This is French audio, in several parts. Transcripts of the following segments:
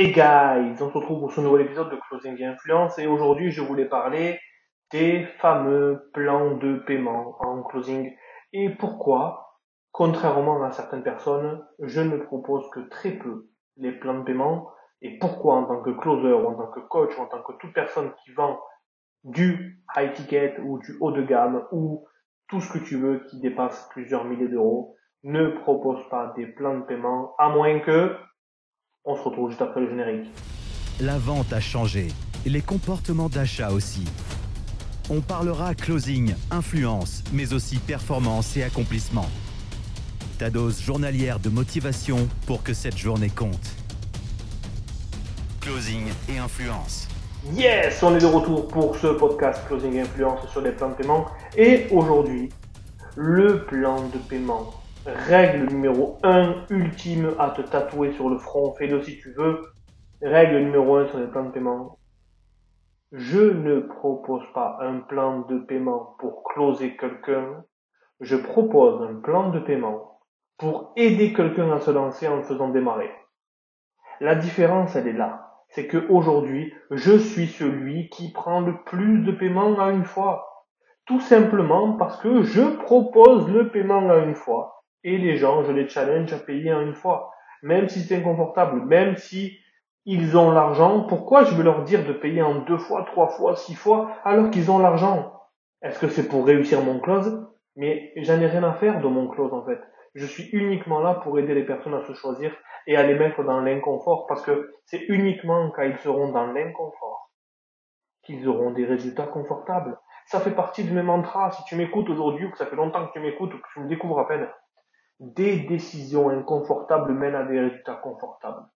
Hey guys, on se retrouve pour ce nouvel épisode de Closing Influence et aujourd'hui je voulais parler des fameux plans de paiement en closing. Et pourquoi, contrairement à certaines personnes, je ne propose que très peu les plans de paiement. Et pourquoi en tant que closer ou en tant que coach ou en tant que toute personne qui vend du high ticket ou du haut de gamme ou tout ce que tu veux qui dépasse plusieurs milliers d'euros ne propose pas des plans de paiement à moins que on se retrouve juste après le générique. La vente a changé, et les comportements d'achat aussi. On parlera closing, influence, mais aussi performance et accomplissement. Ta dose journalière de motivation pour que cette journée compte. Closing et influence. Yes, on est de retour pour ce podcast Closing Influence sur les plans de paiement. Et aujourd'hui, le plan de paiement Règle numéro 1, ultime à te tatouer sur le front, fais-le si tu veux. Règle numéro 1 sur les plans de paiement. Je ne propose pas un plan de paiement pour closer quelqu'un. Je propose un plan de paiement pour aider quelqu'un à se lancer en le faisant démarrer. La différence, elle est là. C'est que aujourd'hui, je suis celui qui prend le plus de paiements à une fois. Tout simplement parce que je propose le paiement à une fois et les gens, je les challenge à payer en une fois. Même si c'est inconfortable, même si ils ont l'argent, pourquoi je vais leur dire de payer en deux fois, trois fois, six fois, alors qu'ils ont l'argent? Est-ce que c'est pour réussir mon close? Mais j'en ai rien à faire de mon close en fait. Je suis uniquement là pour aider les personnes à se choisir et à les mettre dans l'inconfort, parce que c'est uniquement quand ils seront dans l'inconfort qu'ils auront des résultats confortables. Ça fait partie de mes mantras. Si tu m'écoutes aujourd'hui, ou que ça fait longtemps que tu m'écoutes, ou que tu me découvres à peine, des décisions inconfortables mènent à des résultats confortables.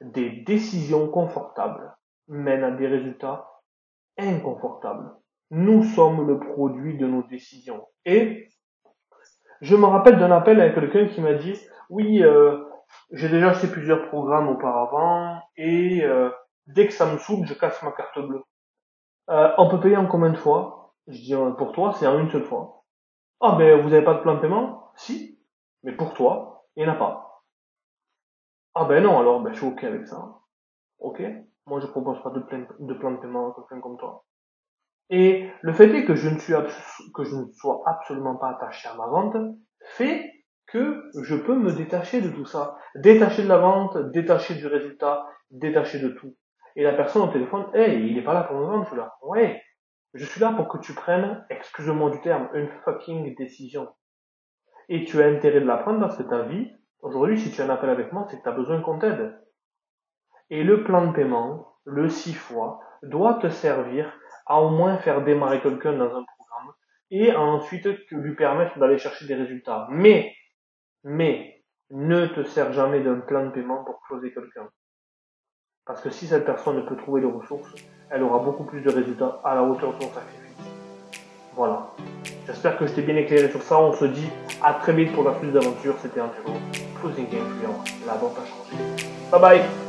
Des décisions confortables mènent à des résultats inconfortables. Nous sommes le produit de nos décisions. Et je me rappelle d'un appel avec quelqu'un qui m'a dit, oui, euh, j'ai déjà acheté plusieurs programmes auparavant et euh, dès que ça me saoule, je casse ma carte bleue. Euh, on peut payer en combien de fois? Je dis, pour toi, c'est en une seule fois. Ah ben, vous n'avez pas de plan de paiement Si. Mais pour toi, il n'y en a pas. Ah ben non, alors ben, je suis ok avec ça. Ok? Moi je propose pas de, plan de paiement à quelqu'un comme toi. Et le fait est que je ne suis que je ne sois absolument pas attaché à ma vente fait que je peux me détacher de tout ça. Détacher de la vente, détacher du résultat, détacher de tout. Et la personne au téléphone, hey, il est pas là pour me vendre, celui-là. Ouais. Je suis là pour que tu prennes, excuse-moi du terme, une fucking décision. Et tu as intérêt de l'apprendre parce que ta vie, aujourd'hui, si tu as un appel avec moi, c'est que tu as besoin qu'on t'aide. Et le plan de paiement, le 6 fois, doit te servir à au moins faire démarrer quelqu'un dans un programme et ensuite lui permettre d'aller chercher des résultats. Mais, mais, ne te sers jamais d'un plan de paiement pour closer quelqu'un. Parce que si cette personne peut trouver les ressources, elle aura beaucoup plus de résultats à la hauteur de son sacrifice. Voilà. J'espère que je t'ai bien éclairé sur ça. On se dit à très vite pour la suite d'aventure. C'était un Closing Game. La vente a changé. Bye bye